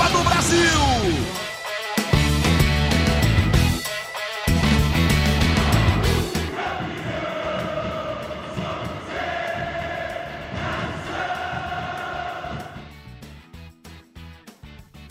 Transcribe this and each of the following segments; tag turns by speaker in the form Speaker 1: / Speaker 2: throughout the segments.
Speaker 1: Copa do Brasil.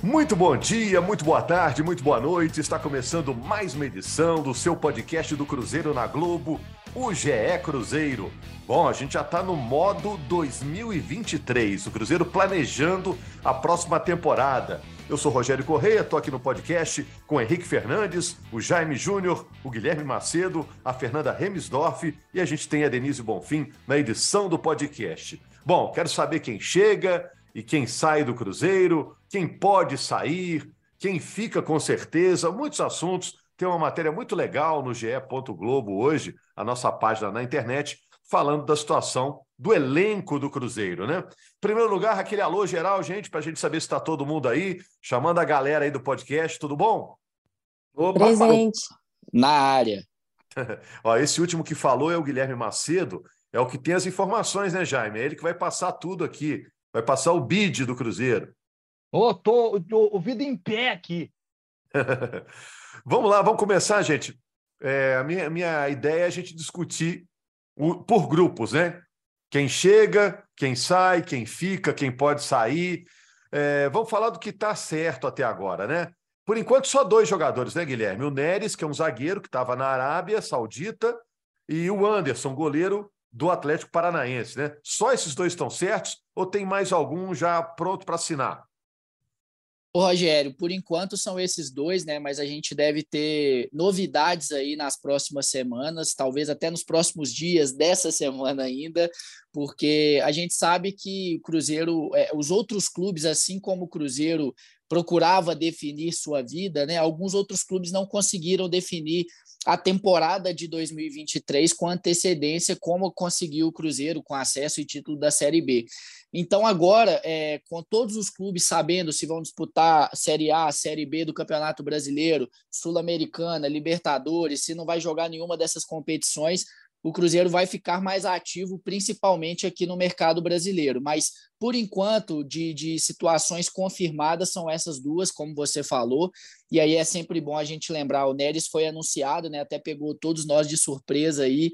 Speaker 2: Muito bom dia, muito boa tarde, muito boa noite. Está começando mais uma edição do seu podcast do Cruzeiro na Globo, o GE Cruzeiro. Bom, a gente já está no modo 2023, o Cruzeiro planejando a próxima temporada. Eu sou Rogério Correia, estou aqui no podcast com Henrique Fernandes, o Jaime Júnior, o Guilherme Macedo, a Fernanda Remisdorf e a gente tem a Denise Bonfim na edição do podcast. Bom, quero saber quem chega e quem sai do Cruzeiro, quem pode sair, quem fica com certeza, muitos assuntos. Tem uma matéria muito legal no GE. Globo hoje, a nossa página na internet, falando da situação do elenco do Cruzeiro, né? Em primeiro lugar, aquele alô geral, gente, para a gente saber se está todo mundo aí, chamando a galera aí do podcast, tudo bom?
Speaker 3: Opa, Presente.
Speaker 4: Na área.
Speaker 2: Ó, esse último que falou é o Guilherme Macedo, é o que tem as informações, né, Jaime? É ele que vai passar tudo aqui, vai passar o bid do Cruzeiro.
Speaker 5: Ô, oh, tô, tô ouvido em pé aqui.
Speaker 2: vamos lá, vamos começar, gente. É, a minha, minha ideia é a gente discutir o, por grupos, né? Quem chega, quem sai, quem fica, quem pode sair. É, vamos falar do que está certo até agora, né? Por enquanto, só dois jogadores, né, Guilherme? O Neres, que é um zagueiro que estava na Arábia Saudita, e o Anderson, goleiro do Atlético Paranaense, né? Só esses dois estão certos ou tem mais algum já pronto para assinar?
Speaker 4: Ô, Rogério, por enquanto são esses dois, né? Mas a gente deve ter novidades aí nas próximas semanas, talvez até nos próximos dias dessa semana ainda, porque a gente sabe que o Cruzeiro, é, os outros clubes, assim como o Cruzeiro procurava definir sua vida, né? Alguns outros clubes não conseguiram definir a temporada de 2023 com antecedência, como conseguiu o Cruzeiro com acesso e título da Série B. Então, agora, é, com todos os clubes sabendo se vão disputar Série A, Série B do Campeonato Brasileiro, Sul-Americana, Libertadores, se não vai jogar nenhuma dessas competições, o Cruzeiro vai ficar mais ativo, principalmente aqui no mercado brasileiro. Mas, por enquanto, de, de situações confirmadas são essas duas, como você falou. E aí é sempre bom a gente lembrar: o Neres foi anunciado, né? Até pegou todos nós de surpresa aí.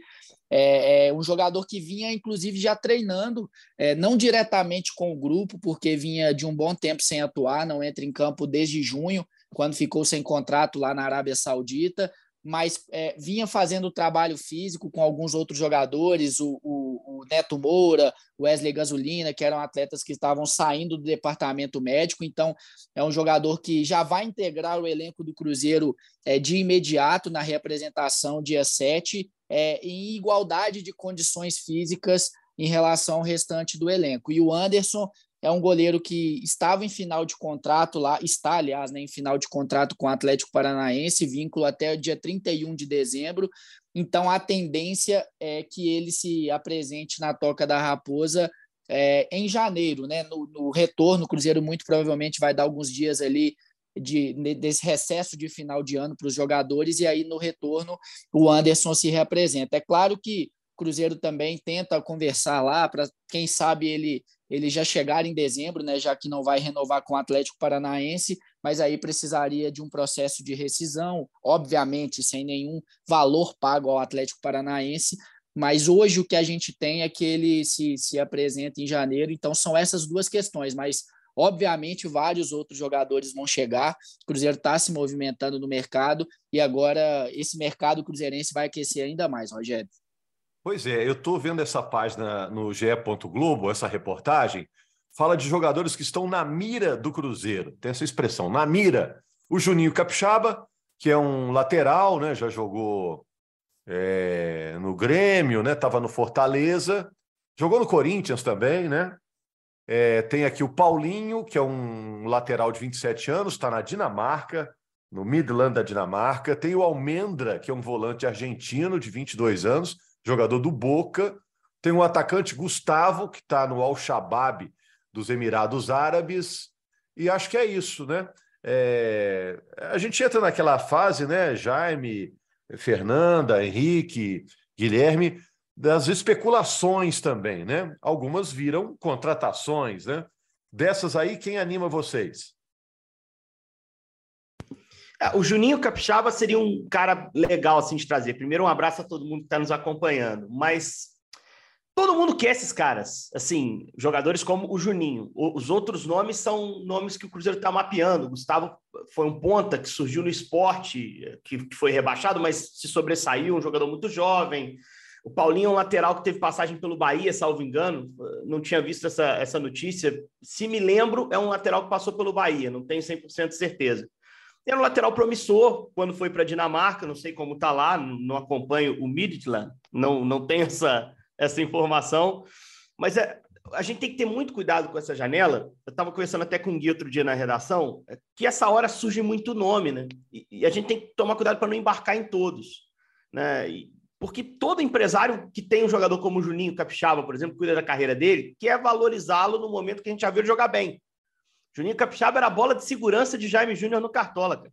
Speaker 4: É, é um jogador que vinha, inclusive, já treinando, é, não diretamente com o grupo, porque vinha de um bom tempo sem atuar, não entra em campo desde junho, quando ficou sem contrato lá na Arábia Saudita mas é, vinha fazendo trabalho físico com alguns outros jogadores, o, o, o, Neto Moura, o Wesley Gasolina, que eram atletas que estavam saindo do departamento médico. Então, é um jogador que já vai integrar o elenco do Cruzeiro é, de imediato na representação dia 7, é, em igualdade de condições físicas em relação ao restante do elenco. E o Anderson é um goleiro que estava em final de contrato lá, está, aliás, né, em final de contrato com o Atlético Paranaense, vínculo até o dia 31 de dezembro. Então, a tendência é que ele se apresente na Toca da Raposa é, em janeiro, né? No, no, retorno, o Cruzeiro muito provavelmente vai dar alguns dias ali de, desse recesso de final de ano para os jogadores, e aí no retorno o Anderson se representa. É claro que Cruzeiro também tenta conversar lá para, quem sabe, ele ele já chegar em dezembro, né, já que não vai renovar com o Atlético Paranaense, mas aí precisaria de um processo de rescisão, obviamente sem nenhum valor pago ao Atlético Paranaense, mas hoje o que a gente tem é que ele se, se apresenta em janeiro, então são essas duas questões, mas obviamente vários outros jogadores vão chegar, o Cruzeiro está se movimentando no mercado e agora esse mercado cruzeirense vai aquecer ainda mais, Rogério.
Speaker 2: Pois é, eu estou vendo essa página no GE. Globo, essa reportagem, fala de jogadores que estão na mira do Cruzeiro. Tem essa expressão, na mira. O Juninho Capixaba, que é um lateral, né? Já jogou é, no Grêmio, né? Estava no Fortaleza, jogou no Corinthians também, né? É, tem aqui o Paulinho, que é um lateral de 27 anos, está na Dinamarca, no Midland da Dinamarca. Tem o Almendra, que é um volante argentino de 22 anos, jogador do Boca. Tem o atacante Gustavo, que está no Al-Shabaab dos Emirados Árabes. E acho que é isso, né? É... A gente entra naquela fase, né? Jaime, Fernanda, Henrique, Guilherme, das especulações também, né? Algumas viram contratações, né? Dessas aí, quem anima vocês?
Speaker 6: É, o Juninho Capixaba seria um cara legal assim de trazer. Primeiro, um abraço a todo mundo que está nos acompanhando. Mas todo mundo quer esses caras, assim, jogadores como o Juninho. Os outros nomes são nomes que o Cruzeiro está mapeando. O Gustavo foi um ponta que surgiu no esporte, que foi rebaixado, mas se sobressaiu, um jogador muito jovem. O Paulinho é um lateral que teve passagem pelo Bahia, salvo engano. Não tinha visto essa, essa notícia. Se me lembro, é um lateral que passou pelo Bahia, não tenho 100% de certeza. Era um lateral promissor quando foi para a Dinamarca, não sei como está lá, não acompanho o Midtjylland, não, não tenho essa, essa informação. Mas é, a gente tem que ter muito cuidado com essa janela. Eu estava conversando até com o Gui outro dia na redação, é que essa hora surge muito nome, né? E, e a gente tem que tomar cuidado para não embarcar em todos. Né? E, porque todo empresário que tem um jogador como o Juninho Capixaba, por exemplo, cuida da carreira dele, quer valorizá-lo no momento que a gente já viu ele jogar bem. Juninho Capixaba era a bola de segurança de Jaime Júnior no Cartola, cara.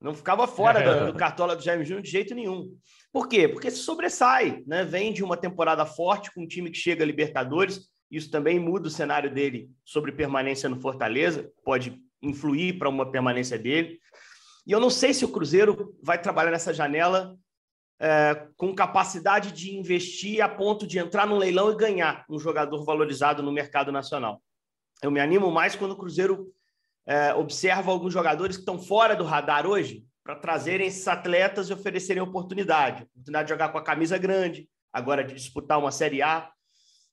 Speaker 6: Não ficava fora é. do, do, Cartola do Jaime Júnior de jeito nenhum. Por quê? Porque se sobressai, né? Vem de uma temporada forte com um time que chega a Libertadores. Isso também muda o cenário dele sobre permanência no Fortaleza, pode influir para uma permanência dele. E eu não sei se o Cruzeiro vai trabalhar nessa janela é, com capacidade de investir a ponto de entrar no leilão e ganhar um jogador valorizado no mercado nacional. Eu me animo mais quando o Cruzeiro é, observa alguns jogadores que estão fora do radar hoje para trazerem esses atletas e oferecerem oportunidade. Oportunidade de jogar com a camisa grande, agora de disputar uma Série A.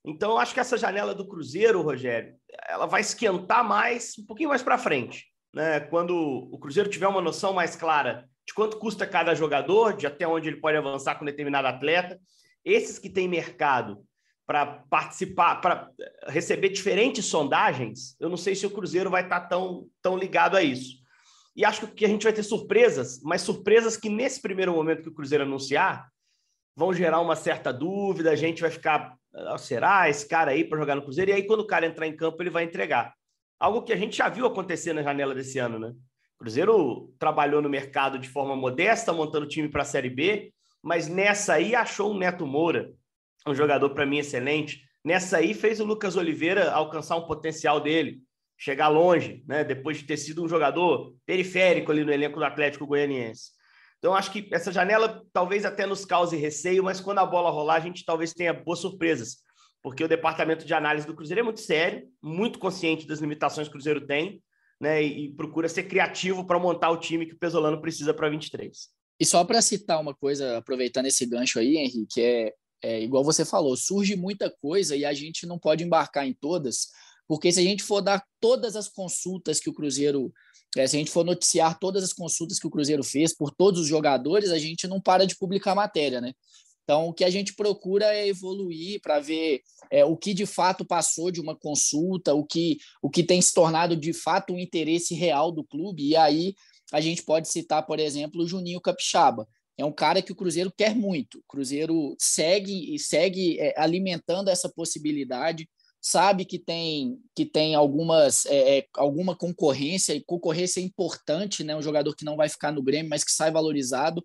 Speaker 6: Então, acho que essa janela do Cruzeiro, Rogério, ela vai esquentar mais, um pouquinho mais para frente. Né? Quando o Cruzeiro tiver uma noção mais clara de quanto custa cada jogador, de até onde ele pode avançar com determinado atleta. Esses que têm mercado para participar, para receber diferentes sondagens, eu não sei se o Cruzeiro vai estar tão, tão ligado a isso. E acho que a gente vai ter surpresas, mas surpresas que nesse primeiro momento que o Cruzeiro anunciar vão gerar uma certa dúvida, a gente vai ficar, ah, será esse cara aí para jogar no Cruzeiro? E aí quando o cara entrar em campo, ele vai entregar. Algo que a gente já viu acontecer na janela desse ano, né? Cruzeiro trabalhou no mercado de forma modesta, montando time para a Série B, mas nessa aí achou um Neto Moura, um jogador para mim excelente. Nessa aí fez o Lucas Oliveira alcançar um potencial dele, chegar longe, né? Depois de ter sido um jogador periférico ali no elenco do Atlético Goianiense. Então acho que essa janela talvez até nos cause receio, mas quando a bola rolar a gente talvez tenha boas surpresas, porque o departamento de análise do Cruzeiro é muito sério, muito consciente das limitações que o Cruzeiro tem né, e, procura ser criativo para montar o time que o Pesolano precisa para 23.
Speaker 4: E só para citar uma coisa, aproveitando esse gancho aí, Henrique, é, é igual você falou, surge muita coisa e a gente não pode embarcar em todas, porque se a gente for dar todas as consultas que o Cruzeiro, é, se a gente for noticiar todas as consultas que o Cruzeiro fez por todos os jogadores, a gente não para de publicar matéria, né? Então, o que a gente procura é evoluir para ver é, o que de fato passou de uma consulta, o que, o que tem se tornado de fato um interesse real do clube. E aí a gente pode citar, por exemplo, o Juninho Capixaba. É um cara que o Cruzeiro quer muito. O Cruzeiro segue e segue é, alimentando essa possibilidade. Sabe que tem que tem algumas é, é alguma concorrência e concorrência importante, né? Um jogador que não vai ficar no Grêmio, mas que sai valorizado.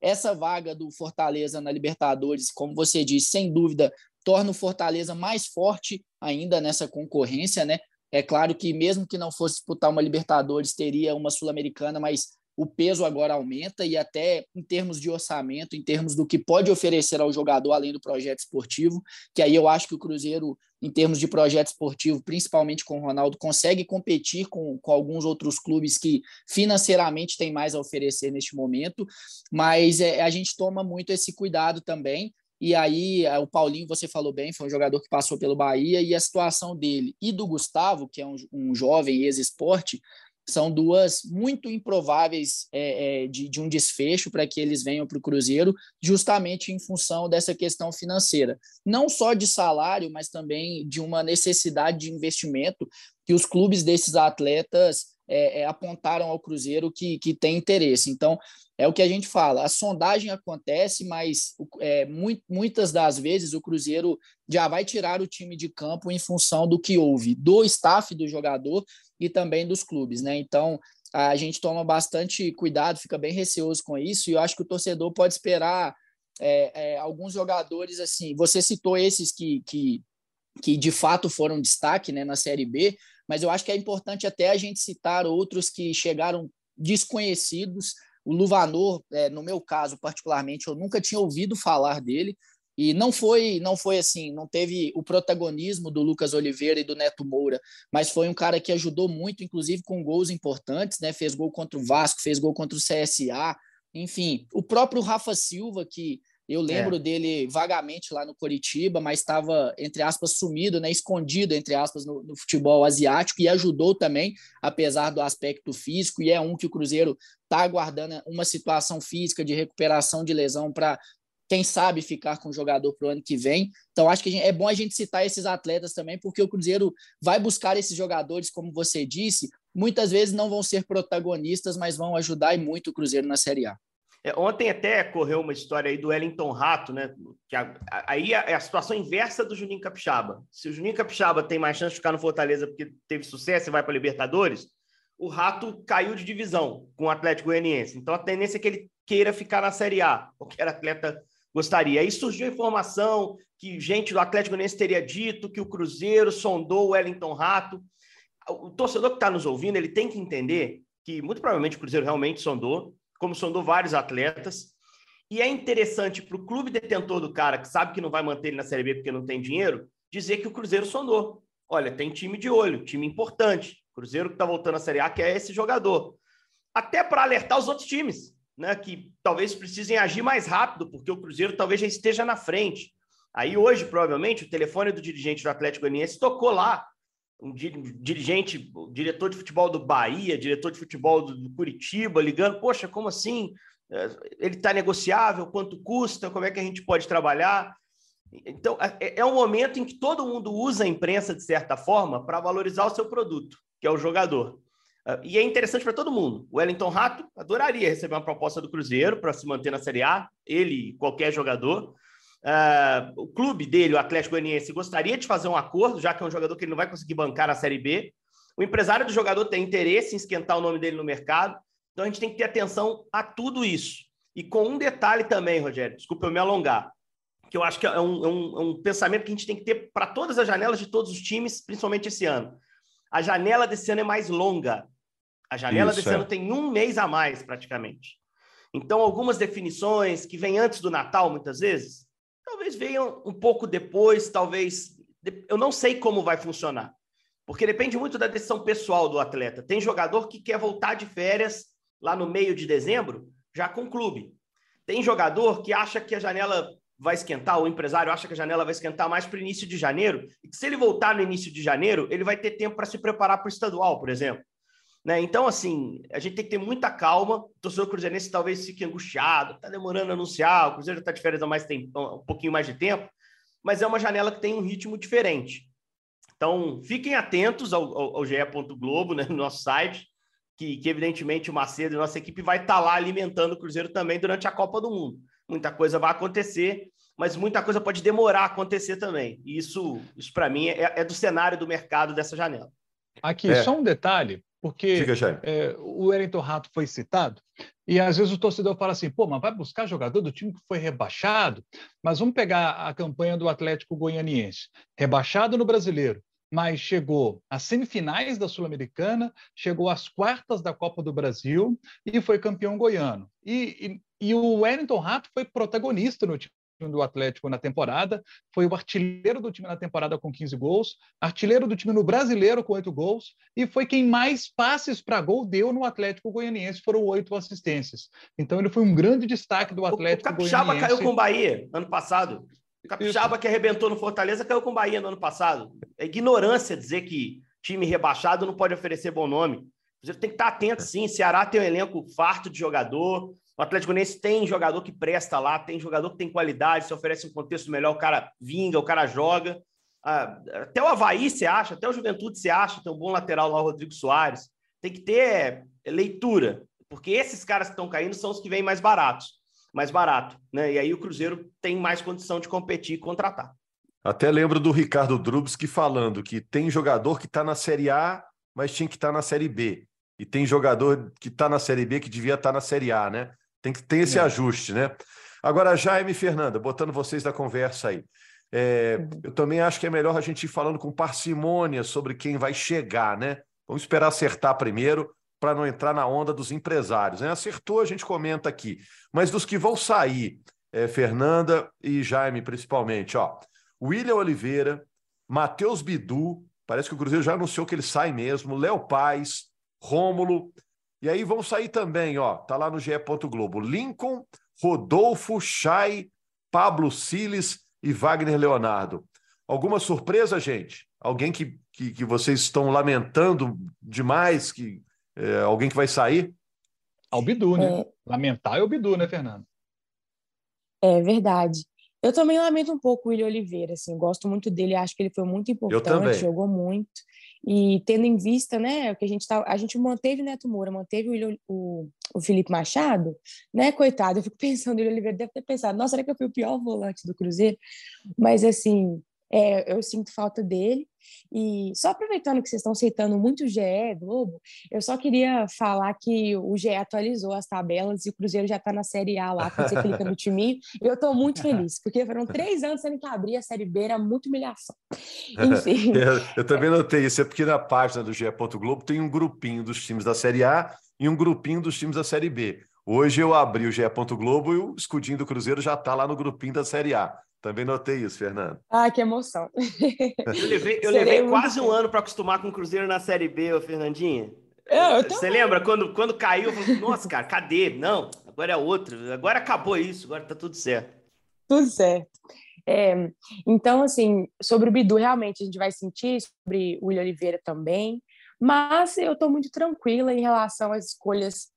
Speaker 4: Essa vaga do Fortaleza na Libertadores, como você disse, sem dúvida, torna o Fortaleza mais forte ainda nessa concorrência, né? É claro que mesmo que não fosse disputar uma Libertadores, teria uma Sul-Americana, mas o peso agora aumenta e até em termos de orçamento, em termos do que pode oferecer ao jogador além do projeto esportivo, que aí eu acho que o Cruzeiro, em termos de projeto esportivo, principalmente com o Ronaldo, consegue competir com, com alguns outros clubes que financeiramente têm mais a oferecer neste momento, mas é, a gente toma muito esse cuidado também. E aí, é, o Paulinho, você falou bem, foi um jogador que passou pelo Bahia, e a situação dele e do Gustavo, que é um, um jovem ex-esporte, são duas muito improváveis é, é, de, de, um desfecho para que eles venham para o Cruzeiro, justamente em função dessa questão financeira. Não só de salário, mas também de uma necessidade de investimento que os clubes desses atletas é, é, apontaram ao Cruzeiro que, que tem interesse. Então, é o que a gente fala: a sondagem acontece, mas é, muito, muitas das vezes o Cruzeiro já vai tirar o time de campo em função do que houve, do staff do jogador e também dos clubes. Né? Então, a gente toma bastante cuidado, fica bem receoso com isso, e eu acho que o torcedor pode esperar é, é, alguns jogadores assim. Você citou esses que, que, que de fato foram destaque né, na Série B mas eu acho que é importante até a gente citar outros que chegaram desconhecidos. O Luvanor, é, no meu caso particularmente, eu nunca tinha ouvido falar dele e não foi, não foi assim, não teve o protagonismo do Lucas Oliveira e do Neto Moura, mas foi um cara que ajudou muito, inclusive com gols importantes, né? Fez gol contra o Vasco, fez gol contra o CSA, enfim, o próprio Rafa Silva que eu lembro é. dele vagamente lá no Coritiba, mas estava, entre aspas, sumido, né, escondido, entre aspas, no, no, futebol asiático e ajudou também, apesar do aspecto físico. E é um que o Cruzeiro está aguardando uma situação física de recuperação de lesão para, quem sabe, ficar com o jogador para o ano que vem. Então, acho que gente, é bom a gente citar esses atletas também, porque o Cruzeiro vai buscar esses jogadores, como você disse, muitas vezes não vão ser protagonistas, mas vão ajudar e muito o Cruzeiro na Série A.
Speaker 6: É, ontem até correu uma história aí do Wellington Rato, né? Que a, a, aí é a situação inversa do Juninho Capixaba. Se o Juninho Capixaba tem mais chance de ficar no Fortaleza porque teve sucesso e vai para a Libertadores, o Rato caiu de divisão com o Atlético Goianiense. Então a tendência é que ele queira ficar na Série A, qualquer atleta gostaria. Aí surgiu a informação que gente do Atlético Goianiense teria dito que o Cruzeiro sondou o Wellington Rato. O torcedor que está nos ouvindo, ele tem que entender que muito provavelmente o Cruzeiro realmente sondou, como sondou vários atletas. E é interessante para o clube detentor do cara, que sabe que não vai manter ele na Série B porque não tem dinheiro, dizer que o Cruzeiro sondou. Olha, tem time de olho, time importante. Cruzeiro que está voltando à Série A, que é esse jogador. Até para alertar os outros times, né? Que talvez precisem agir mais rápido, porque o Cruzeiro talvez já esteja na frente. Aí hoje, provavelmente, o telefone do dirigente do Atlético Goianiense tocou lá um dirigente, diretor de futebol do Bahia, diretor de futebol do Curitiba, ligando, poxa, como assim? É, ele está negociável? Quanto custa? Como é que a gente pode trabalhar? Então, é, é um momento em que todo mundo usa a imprensa, de certa forma, para valorizar o seu produto, que é o jogador. É, e é interessante para todo mundo. O Wellington Rato adoraria receber uma proposta do Cruzeiro para se manter na Série A, ele e qualquer jogador. Uh, o clube dele, o Atlético Goianiense, gostaria de fazer um acordo, já que é um jogador que ele não vai conseguir bancar na Série B. O empresário do jogador tem interesse em esquentar o nome dele no mercado. Então a gente tem que ter atenção a tudo isso. E com um detalhe também, Rogério, desculpa eu me alongar, que eu acho que é um, é um, é um pensamento que a gente tem que ter para todas as janelas de todos os times, principalmente esse ano. A janela desse ano é mais longa. A janela isso, desse é. ano tem um mês a mais, praticamente. Então, algumas definições que vêm antes do Natal, muitas vezes, talvez venham um pouco depois, talvez. Eu não sei como vai funcionar, porque depende muito da decisão pessoal do atleta. Tem jogador que quer voltar de férias lá no meio de dezembro, já com o clube. Tem jogador que acha que a janela vai esquentar, o empresário acha que a janela vai esquentar mais para o início de janeiro, e que se ele voltar no início de janeiro, ele vai ter tempo para se preparar para o estadual, por exemplo. Né? Então, assim, a gente tem que ter muita calma. O torcedor cruzeirense talvez fique angustiado, está demorando a anunciar, o Cruzeiro está de férias há mais tempo, um pouquinho mais de tempo, mas é uma janela que tem um ritmo diferente. Então, fiquem atentos ao, ao, ao GE. Globo, né, no nosso site, que, que, evidentemente o Macedo e nossa equipe vai estar tá lá alimentando o Cruzeiro também durante a Copa do Mundo. Muita coisa vai acontecer, mas muita coisa pode demorar a acontecer também. E isso, isso para mim, é, é, do cenário do mercado dessa janela.
Speaker 5: Aqui, é. só um detalhe porque é, o Wellington Rato foi citado, e às vezes o torcedor fala assim: pô, mas vai buscar jogador do time que foi rebaixado? Mas vamos pegar a campanha do Atlético Goianiense, rebaixado no brasileiro, mas chegou às semifinais da Sul-Americana, chegou às quartas da Copa do Brasil e foi campeão goiano. E, e, e o Wellington Rato foi protagonista no time do Atlético na temporada, foi o artilheiro do time na temporada com 15 gols, artilheiro do time no Brasileiro com 8 gols, e foi quem mais passes para gol deu no Atlético Goianiense, foram oito assistências. Então ele foi um grande destaque do Atlético
Speaker 6: o Capixaba
Speaker 5: Goianiense.
Speaker 6: caiu com o Bahia ano passado. O Capixaba Isso. que arrebentou no Fortaleza caiu com o Bahia no ano passado. É ignorância dizer que time rebaixado não pode oferecer bom nome. Tem que estar atento, sim. Ceará tem um elenco farto de jogador. O Atlético Goianiense tem jogador que presta lá, tem jogador que tem qualidade, se oferece um contexto melhor, o cara vinga, o cara joga. Ah, até o Havaí se acha, até o Juventude se acha, tem um bom lateral lá, o Rodrigo Soares. Tem que ter leitura, porque esses caras que estão caindo são os que vêm mais baratos, mais barato, né? E aí o Cruzeiro tem mais condição de competir e contratar.
Speaker 2: Até lembro do Ricardo Drubski falando que tem jogador que está na Série A, mas tinha que estar tá na Série B. E tem jogador que está na Série B que devia estar tá na Série A, né? Tem que ter esse é. ajuste, né? Agora, Jaime e Fernanda, botando vocês na conversa aí. É, uhum. eu também acho que é melhor a gente ir falando com parcimônia sobre quem vai chegar, né? Vamos esperar acertar primeiro para não entrar na onda dos empresários. Né? Acertou, a gente comenta aqui. Mas dos que vão sair, é, Fernanda e Jaime principalmente, ó. William Oliveira, Matheus Bidu, parece que o Cruzeiro já anunciou que ele sai mesmo, Léo Paz, Rômulo, e aí vão sair também, ó, tá lá no GE. Globo, Lincoln, Rodolfo, Chay, Pablo Siles e Wagner Leonardo. Alguma surpresa, gente? Alguém que, que, que vocês estão lamentando demais, que é, alguém que vai sair?
Speaker 5: Ao Bidu, né? É... Lamentar é o Bidu, né, Fernando?
Speaker 3: É verdade. Eu também lamento um pouco o William Oliveira, assim, gosto muito dele, acho que ele foi muito importante, jogou muito. E tendo em vista, né, que a gente tá, a gente manteve o Neto Moura, manteve o, o, o Felipe Machado, né, coitado, eu fico pensando, o Oliveira deve ter pensado, nossa, será que eu fui o pior volante do Cruzeiro? Mas, assim, é, eu sinto falta dele. E só aproveitando que vocês estão citando muito o GE Globo, eu só queria falar que o GE atualizou as tabelas e o Cruzeiro já está na Série A lá, quando você clica no time. E eu estou muito feliz, porque foram três anos sendo que abrir a Série B, era muito humilhação.
Speaker 2: Enfim. eu, eu, também notei isso, é porque na página do GE. Globo tem um grupinho dos times da Série A e um grupinho dos times da Série B. Hoje eu abri o GE. Globo e o escudinho do Cruzeiro já está lá no grupinho da Série A. Também notei isso, Fernando.
Speaker 3: Ah, que emoção.
Speaker 6: Eu levei, eu levei quase um ano para acostumar com o Cruzeiro na Série B, ô Fernandinha. Eu, eu Você lembra quando, quando caiu? Eu falei, Nossa, cara, cadê? Não, agora é outro. Agora acabou isso, agora tá tudo certo.
Speaker 3: Tudo certo. É, então, assim, sobre o Bidu, realmente a gente vai sentir, sobre o William Oliveira também, mas eu estou muito tranquila em relação às escolhas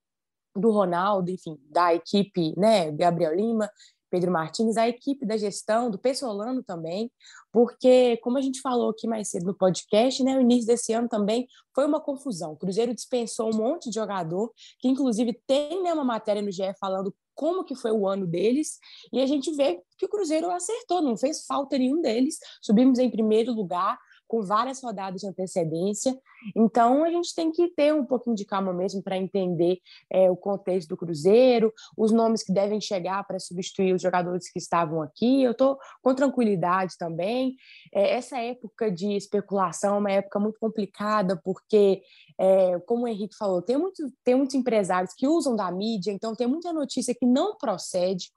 Speaker 3: do Ronaldo, enfim, da equipe, né, Gabriel Lima, Pedro Martins, a equipe da gestão, do Pessolano também, porque, como a gente falou aqui mais cedo no podcast, né, o início desse ano também foi uma confusão. O Cruzeiro dispensou um monte de jogador, que inclusive tem né, uma matéria no GE falando como que foi o ano deles, e a gente vê que o Cruzeiro acertou, não fez falta nenhum deles, subimos em primeiro lugar, com várias rodadas de antecedência. Então, a gente tem que ter um pouquinho de calma mesmo para entender é, o contexto do Cruzeiro, os nomes que devem chegar para substituir os jogadores que estavam aqui. Eu estou com tranquilidade também. É, essa época de especulação é uma época muito complicada, porque, é, como o Henrique falou, tem, muito, tem muitos empresários que usam da mídia, então tem muita notícia que não procede.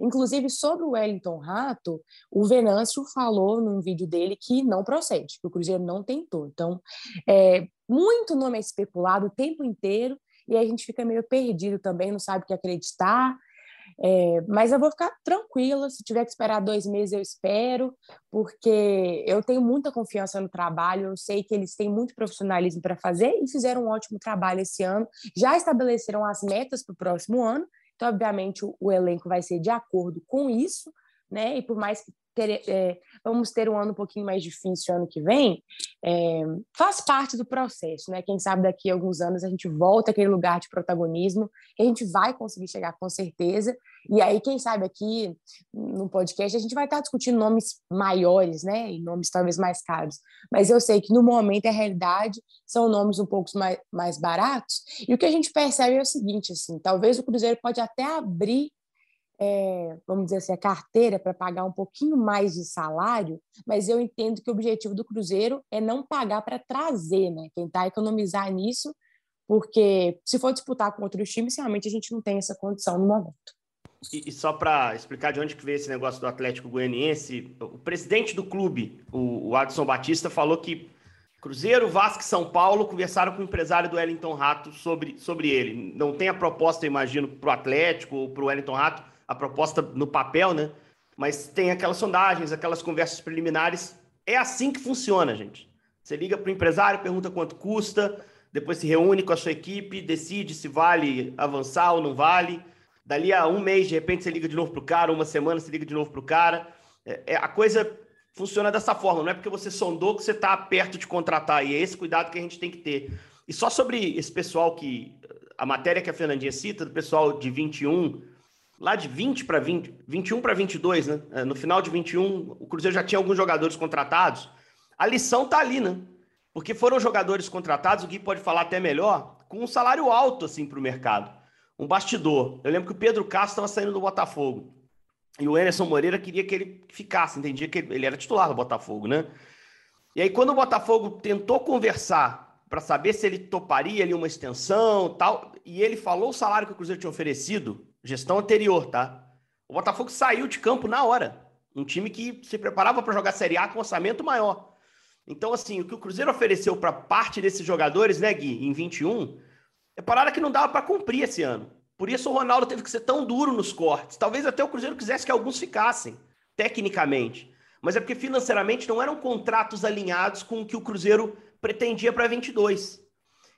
Speaker 3: Inclusive, sobre o Wellington Rato, o Venâncio falou num vídeo dele que não procede, que o Cruzeiro não tentou. Então, é, muito nome é especulado o tempo inteiro, e a gente fica meio perdido também, não sabe o que acreditar. É, mas eu vou ficar tranquila, se tiver que esperar dois meses, eu espero, porque eu tenho muita confiança no trabalho, eu sei que eles têm muito profissionalismo para fazer e fizeram um ótimo trabalho esse ano, já estabeleceram as metas para o próximo ano, então, obviamente, o, o, elenco vai ser de acordo com isso, né? E por mais que ter, é, vamos ter um ano um pouquinho mais difícil ano que vem, é, faz parte do processo, né? Quem sabe daqui a alguns anos a gente volta àquele lugar de protagonismo, a gente vai conseguir chegar com certeza. E aí, quem sabe aqui no podcast a gente vai estar discutindo nomes maiores, né? E nomes talvez mais caros. Mas eu sei que no momento a realidade são nomes um pouco mais, mais baratos. E o que a gente percebe é o seguinte, assim, talvez o Cruzeiro pode até abrir é, vamos dizer assim, a carteira para pagar um pouquinho mais de salário, mas eu entendo que o objetivo do Cruzeiro é não pagar para trazer, né? Tentar economizar nisso, porque se for disputar com outros times, realmente a gente não tem essa condição no momento.
Speaker 6: E, e só para explicar de onde que veio esse negócio do Atlético Goianiense, o presidente do clube, o, o Adson Batista, falou que Cruzeiro, Vasco e São Paulo conversaram com o empresário do Wellington Rato sobre, sobre ele. Não tem a proposta, imagino, para o Atlético ou para o Wellington Rato, a proposta no papel, né? Mas tem aquelas sondagens, aquelas conversas preliminares. É assim que funciona, gente. Você liga para o empresário, pergunta quanto custa, depois se reúne com a sua equipe, decide se vale avançar ou não vale. Dali a um mês, de repente, você liga de novo para o cara, uma semana você liga de novo para o cara. É, é, a coisa funciona dessa forma, não é porque você sondou que você está perto de contratar, e é esse cuidado que a gente tem que ter. E só sobre esse pessoal que. A matéria que a Fernandinha cita, do pessoal de 21, lá de 20 para 20, 21 para 22, né? É, no final de 21, o Cruzeiro já tinha alguns jogadores contratados. A lição tá ali, né? Porque foram jogadores contratados, o Gui pode falar até melhor, com um salário alto assim para o mercado. Um bastidor. Eu lembro que o Pedro Castro estava saindo do Botafogo. E o Emerson Moreira queria que ele ficasse, entendia que ele era titular do Botafogo, né? E aí, quando o Botafogo tentou conversar para saber se ele toparia ali uma extensão tal, e ele falou o salário que o Cruzeiro tinha oferecido, gestão anterior, tá? O Botafogo saiu de campo na hora. Um time que se preparava para jogar Série A com orçamento maior. Então, assim, o que o Cruzeiro ofereceu para parte desses jogadores, né, Gui, em 21, é parada que não dava para cumprir esse ano. Por isso o Ronaldo teve que ser tão duro nos cortes. Talvez até o Cruzeiro quisesse que alguns ficassem, tecnicamente. Mas é porque financeiramente não eram contratos alinhados com o que o Cruzeiro pretendia para 22.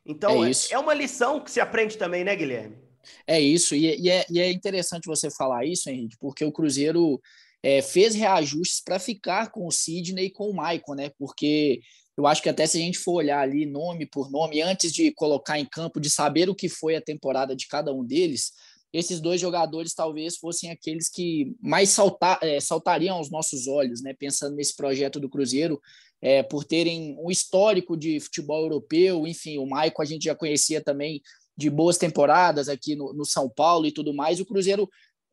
Speaker 6: Então, é, é, uma lição que se aprende também, né, Guilherme?
Speaker 4: É isso. E, e, é, e é interessante você falar isso, Henrique, porque o Cruzeiro é, fez reajustes para ficar com o Sidney e com o Maicon, né? Porque eu acho que até se a gente for olhar ali nome por nome, antes de colocar em campo, de saber o que foi a temporada de cada um deles, esses dois jogadores talvez fossem aqueles que mais saltar, é, saltariam aos nossos olhos, né? Pensando nesse projeto do Cruzeiro, é, por terem um histórico de futebol europeu, enfim, o Maicon a gente já conhecia também de boas temporadas aqui no, no São Paulo e tudo mais. O Cruzeiro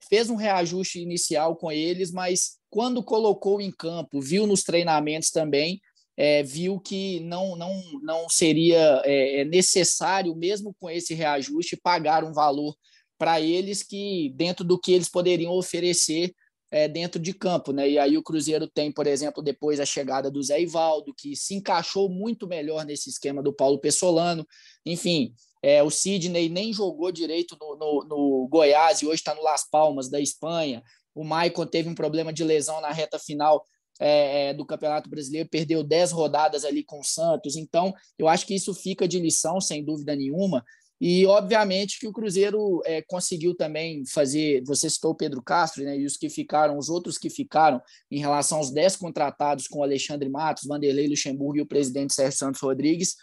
Speaker 4: fez um reajuste inicial com eles, mas quando colocou em campo, viu nos treinamentos também, é, viu que não, não, não seria é, é, necessário, mesmo com esse reajuste, pagar um valor para eles que dentro do que eles poderiam oferecer é, dentro de campo. Né? E aí o Cruzeiro tem, por exemplo, depois a chegada do Zé Ivaldo, que se encaixou muito melhor nesse esquema do Paulo Pessolano. Enfim, é, o Sidney nem jogou direito no, no, no Goiás e hoje está no Las Palmas, da Espanha. O Maicon teve um problema de lesão na reta final é, é, do Campeonato Brasileiro, perdeu 10 rodadas ali com o Santos. Então, eu acho que isso fica de lição, sem dúvida nenhuma. E, obviamente, que o Cruzeiro é, conseguiu também fazer. Você citou o Pedro Castro, né, e os que ficaram, os outros que ficaram, em relação aos 10 contratados com Alexandre Matos, Vanderlei Luxemburgo e o presidente Sérgio Santos Rodrigues.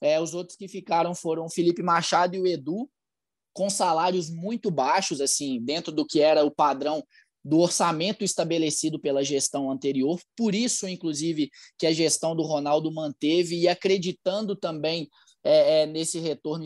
Speaker 4: É, os outros que ficaram foram o Felipe Machado e o Edu, com salários muito baixos, assim, dentro do que era o padrão do orçamento estabelecido pela gestão anterior, por isso, inclusive, que a gestão do Ronaldo manteve e acreditando também é, é, nesse retorno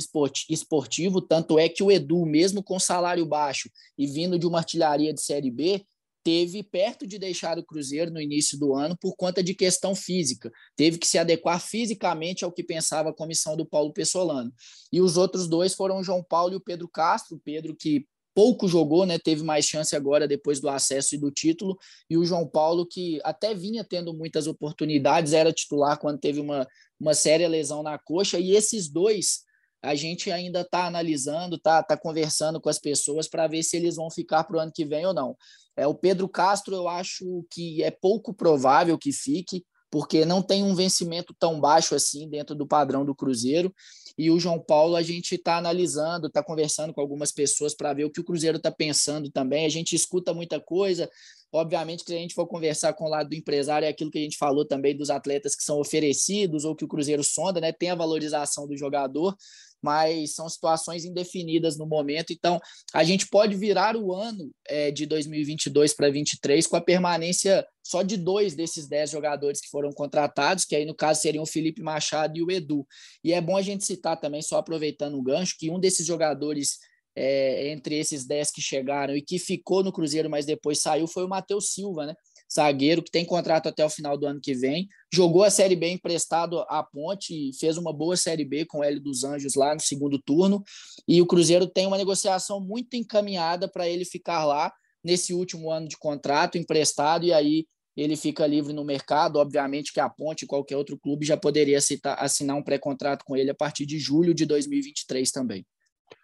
Speaker 4: esportivo, tanto é que o Edu, mesmo com salário baixo e vindo de uma artilharia de Série B, teve perto de deixar o Cruzeiro no início do ano por conta de questão física. Teve que se adequar fisicamente ao que pensava a comissão do Paulo Pessolano. E os outros dois foram o João Paulo e o Pedro Castro. Pedro que pouco jogou, né? Teve mais chance agora depois do acesso e do título. E o João Paulo, que até vinha tendo muitas oportunidades, era titular quando teve uma, uma séria lesão na coxa. E esses dois a gente ainda está analisando, está tá conversando com as pessoas para ver se eles vão ficar para o ano que vem ou não. É, o Pedro Castro, eu acho que é pouco provável que fique, porque não tem um vencimento tão baixo assim dentro do padrão do Cruzeiro. E o João Paulo, a gente está analisando, está conversando com algumas pessoas para ver o que o Cruzeiro está pensando também. A gente escuta muita coisa. Obviamente, que a gente for conversar com o lado do empresário, é aquilo que a gente falou também dos atletas que são oferecidos ou que o Cruzeiro sonda, né? Tem a valorização do jogador, mas são situações indefinidas no momento. Então, a gente pode virar o ano é, de 2022 para 2023 com a permanência só de dois desses dez jogadores que foram contratados, que aí no caso seriam o Felipe Machado e o Edu. E é bom a gente citar também, só aproveitando o gancho, que um desses jogadores é, entre esses dez que chegaram e que ficou no Cruzeiro, mas depois saiu, foi o Matheus Silva, né? Zagueiro que tem contrato até o final do ano que vem. Jogou a Série B emprestado à Ponte e fez uma boa Série B com o Hélio dos Anjos lá no segundo turno. E o Cruzeiro tem uma negociação muito encaminhada para ele ficar lá nesse último ano de contrato emprestado e aí ele fica livre no mercado. Obviamente que a Ponte e qualquer outro clube já poderia assinar um pré-contrato com ele a partir de julho de 2023 também.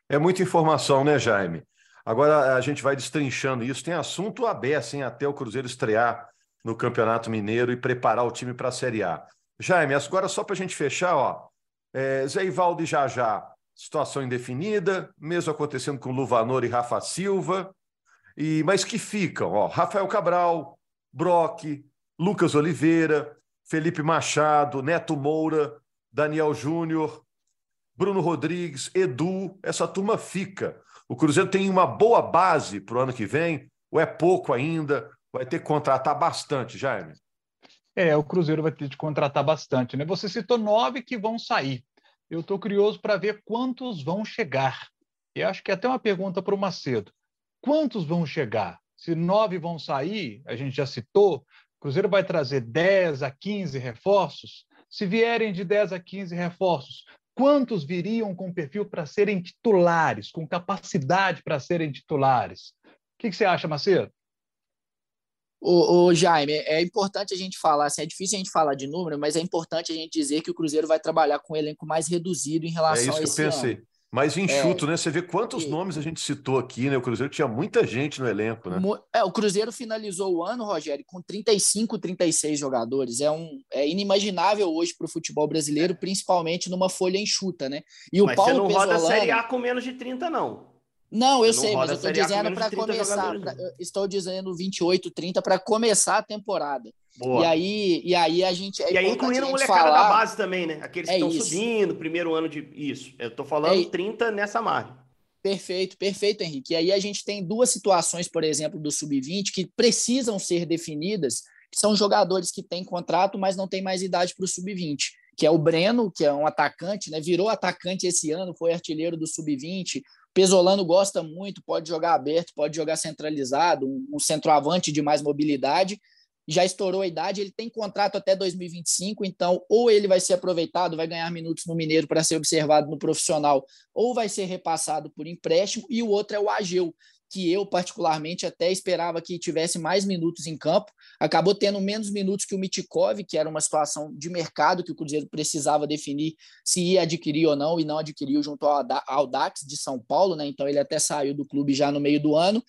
Speaker 2: É muita informação, né, Jaime? Agora a gente vai destrinchando isso. Tem assunto aberto, hein, até o Cruzeiro estrear no Campeonato Mineiro e preparar o time para a Série A. Jaime, agora só para a gente fechar, ó, É, Zé Ivaldo e Jajá, situação indefinida, mesmo acontecendo com Luvanor e Rafa Silva, e mas que ficam, ó, Rafael Cabral, Brock, Lucas Oliveira, Felipe Machado, Neto Moura, Daniel Júnior, Bruno Rodrigues, Edu, essa turma fica. O Cruzeiro tem uma boa base para o ano que vem, ou é pouco ainda? Vai ter que contratar bastante, Jaime?
Speaker 5: É, o Cruzeiro vai ter de contratar bastante, né? Você citou nove que vão sair. Eu estou curioso para ver quantos vão chegar. E acho que é até uma pergunta para o Macedo. Quantos vão chegar? Se nove vão sair, a gente já citou, o Cruzeiro vai trazer 10 a 15 reforços. Se vierem de 10 a 15 reforços, quantos viriam com perfil para serem titulares, com capacidade para serem titulares? O que, que você acha, Macedo?
Speaker 4: O, o, Jaime, é importante a gente falar, assim, é difícil a gente falar de número, mas é importante a gente dizer que o Cruzeiro vai trabalhar com um elenco mais reduzido em relação a esse É isso que eu pensei. Ano.
Speaker 2: Mais enxuto, é, né? Você vê quantos e... nomes a gente citou aqui, né? O Cruzeiro tinha muita gente no elenco, né?
Speaker 4: É, o Cruzeiro finalizou o ano, Rogério, com 35, 36 jogadores. É, um, é inimaginável hoje para o futebol brasileiro, principalmente numa folha enxuta, né?
Speaker 6: E o Mas Paulo você não Pesolano... roda a Série A com menos de 30, não.
Speaker 4: Não, eu sei, mas eu estou dizendo para começar. Pra, estou dizendo 28, 30 para começar a temporada. Boa. E aí, e aí a gente.
Speaker 6: É e aí incluindo a molecada falar... da base também, né? Aqueles que é estão subindo, primeiro ano de. Isso. Eu estou falando é... 30 nessa margem.
Speaker 4: Perfeito, perfeito, Henrique. E aí a gente tem duas situações, por exemplo, do Sub-20 que precisam ser definidas, que são jogadores que têm contrato, mas não têm mais idade para o Sub-20 que é o Breno, que é um atacante, né? Virou atacante esse ano, foi artilheiro do sub-20. Pesolano gosta muito, pode jogar aberto, pode jogar centralizado, um, um centroavante de mais mobilidade. Já estourou a idade, ele tem contrato até 2025, então ou ele vai ser aproveitado, vai ganhar minutos no Mineiro para ser observado no profissional, ou vai ser repassado por empréstimo, e o outro é o Ageu, que eu, particularmente, até esperava que tivesse mais minutos em campo. Acabou tendo menos minutos que o Mitikov, que era uma situação de mercado que o Cruzeiro precisava definir se ia adquirir ou não, e não adquiriu junto ao Dax de São Paulo, né? Então ele até saiu do clube já no meio do ano.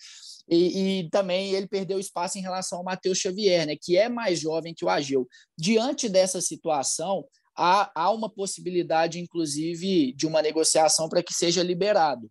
Speaker 4: E, e, também ele perdeu espaço em relação ao Matheus Xavier, né, que é mais jovem que o Ageu. Diante dessa situação, há, há uma possibilidade, inclusive, de uma negociação para que seja liberado.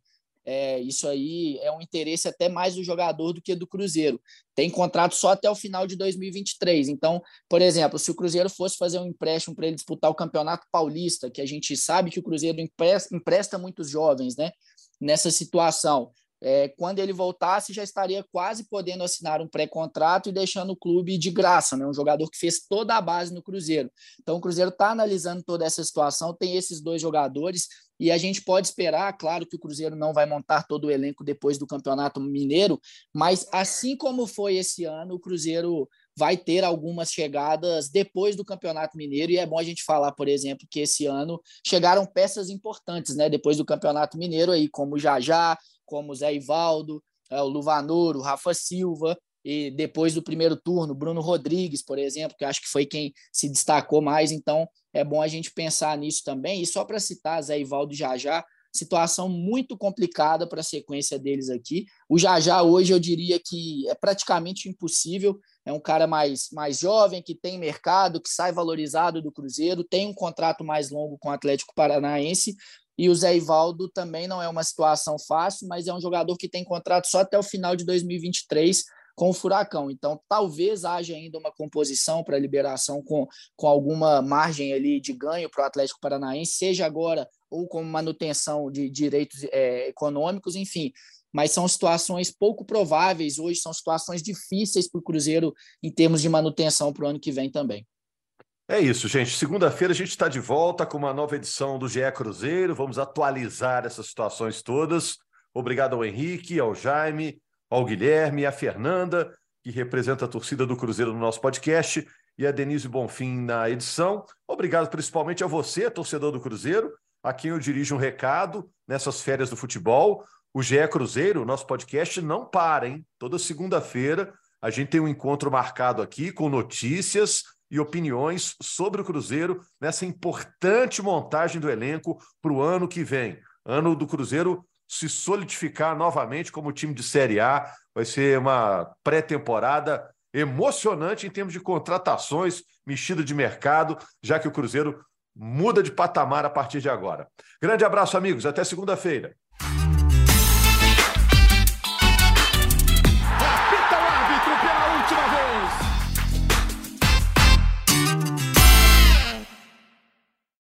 Speaker 4: É, isso aí é um interesse até mais do jogador do que do Cruzeiro. Tem contrato só até o final de 2023. Então, por exemplo, se o Cruzeiro fosse fazer um empréstimo para ele disputar o Campeonato Paulista, que a gente sabe que o Cruzeiro empresta, empresta muitos jovens, né? Nessa situação, é, quando ele voltasse, já estaria quase podendo assinar um pré-contrato e deixando o clube de graça, né? um jogador que fez toda a base no Cruzeiro. Então, o Cruzeiro está analisando toda essa situação, tem esses dois jogadores, e a gente pode esperar, claro que o Cruzeiro não vai montar todo o elenco depois do Campeonato Mineiro, mas assim como foi esse ano, o Cruzeiro vai ter algumas chegadas depois do Campeonato Mineiro, e é bom a gente falar, por exemplo, que esse ano chegaram peças importantes, né, depois do Campeonato Mineiro aí, como o Jajá, como Zé Ivaldo, é, o Luvanor, o Rafa Silva, e depois do primeiro turno, Bruno Rodrigues, por exemplo, que acho que foi quem se destacou mais, então é bom a gente pensar nisso também. E só para citar Zé Ivaldo e Jajá, situação muito complicada para a sequência deles aqui. O Jajá hoje eu diria que é praticamente impossível. É um cara mais, mais jovem, que tem mercado, que sai valorizado do Cruzeiro, tem um contrato mais longo com o Atlético Paranaense, e o Zé Ivaldo também não é uma situação fácil, mas é um jogador que tem contrato só até o final de 2023 com o Furacão. Então, talvez haja ainda uma composição para liberação com, com alguma margem ali de ganho para o Atlético Paranaense, seja agora ou como manutenção de direitos é, econômicos, enfim. Mas são situações pouco prováveis hoje, são situações difíceis para o Cruzeiro em termos de manutenção para o ano que vem também.
Speaker 2: É isso, gente. Segunda-feira a gente está de volta com uma nova edição do GE Cruzeiro. Vamos atualizar essas situações todas. Obrigado ao Henrique, ao Jaime, ao Guilherme, à Fernanda, que representa a torcida do Cruzeiro no nosso podcast, e a Denise Bonfim na edição. Obrigado principalmente a você, torcedor do Cruzeiro, a quem eu dirijo um recado nessas férias do futebol. O GE Cruzeiro, nosso podcast, não para, hein? Toda segunda-feira a gente tem um encontro marcado aqui com notícias e opiniões sobre o Cruzeiro nessa importante montagem do elenco para o ano que vem. Ano do Cruzeiro se solidificar novamente como time de Série A. Vai ser uma pré-temporada emocionante em termos de contratações, mexida de mercado, já que o Cruzeiro muda de patamar a partir de agora. Grande abraço, amigos. Até segunda-feira.